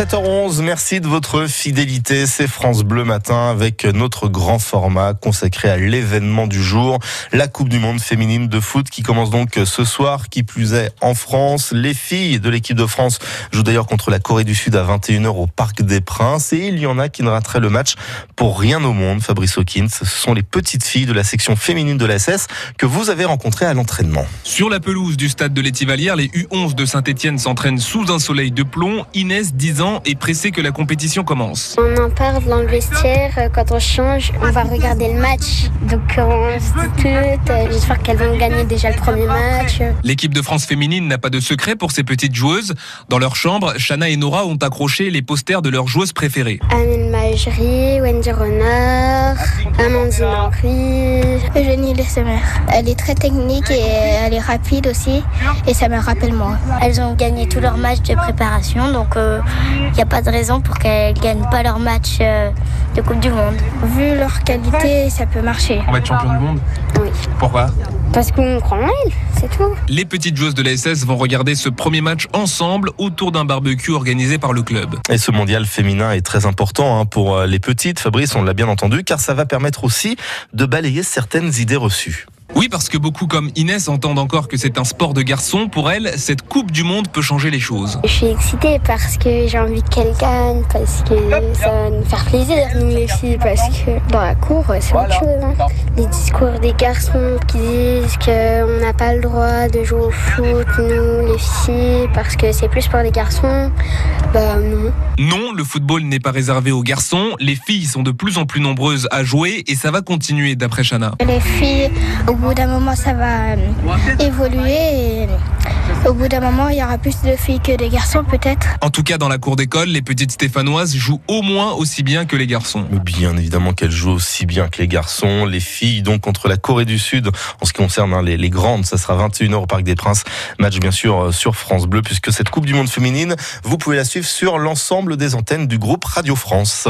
7h11, merci de votre fidélité. C'est France Bleu Matin avec notre grand format consacré à l'événement du jour, la Coupe du Monde féminine de foot qui commence donc ce soir, qui plus est en France. Les filles de l'équipe de France jouent d'ailleurs contre la Corée du Sud à 21h au Parc des Princes et il y en a qui ne rateraient le match pour rien au monde. Fabrice Hawkins, ce sont les petites filles de la section féminine de la SS que vous avez rencontrées à l'entraînement. Sur la pelouse du stade de l'Étivalière, les U11 de Saint-Etienne s'entraînent sous un soleil de plomb. Inès 10 ans, est pressé que la compétition commence. On en parle dans le vestiaire, euh, quand on change, on va regarder le match. Donc euh, on se discute, euh, j'espère qu'elles vont gagner déjà le premier match. L'équipe de France féminine n'a pas de secret pour ses petites joueuses. Dans leur chambre, Shana et Nora ont accroché les posters de leurs joueuses préférées. Amine Majerie, Wendy Renard, Amandine Henry, Eugénie Lessemer. Elle est très technique et elle est rapide aussi et ça me rappelle moi. Elles ont gagné tous leurs matchs de préparation donc il n'y a pas de raison pour qu'elles gagnent pas leur match euh, de Coupe du Monde. Vu leur qualité, ça peut marcher. On va être champion du monde? Oui. Pourquoi? Parce qu'on croit en elles, c'est tout. Les petites joueuses de la SS vont regarder ce premier match ensemble autour d'un barbecue organisé par le club. Et ce mondial féminin est très important hein, pour euh, les petites, Fabrice, on l'a bien entendu, car ça va permettre aussi de balayer certaines idées reçues. Oui, parce que beaucoup comme Inès entendent encore que c'est un sport de garçon. Pour elle, cette Coupe du Monde peut changer les choses. Je suis excitée parce que j'ai envie qu'elle gagne, parce que ça va nous faire plaisir, nous les filles, parce que dans la cour, c'est autre chose. Hein. Les discours des garçons qui disent qu'on n'a pas le droit de jouer au foot, nous les filles, parce que c'est plus pour les garçons, bah non. Non, le football n'est pas réservé aux garçons. Les filles sont de plus en plus nombreuses à jouer et ça va continuer d'après Chana. Les filles, bout d'un moment, ça va euh, évoluer et au bout d'un moment, il y aura plus de filles que de garçons peut-être. En tout cas, dans la cour d'école, les petites stéphanoises jouent au moins aussi bien que les garçons. Bien évidemment qu'elles jouent aussi bien que les garçons. Les filles, donc, contre la Corée du Sud, en ce qui concerne hein, les, les, grandes, ça sera 21h au Parc des Princes. Match, bien sûr, euh, sur France Bleu, puisque cette Coupe du Monde féminine, vous pouvez la suivre sur l'ensemble des antennes du groupe Radio France.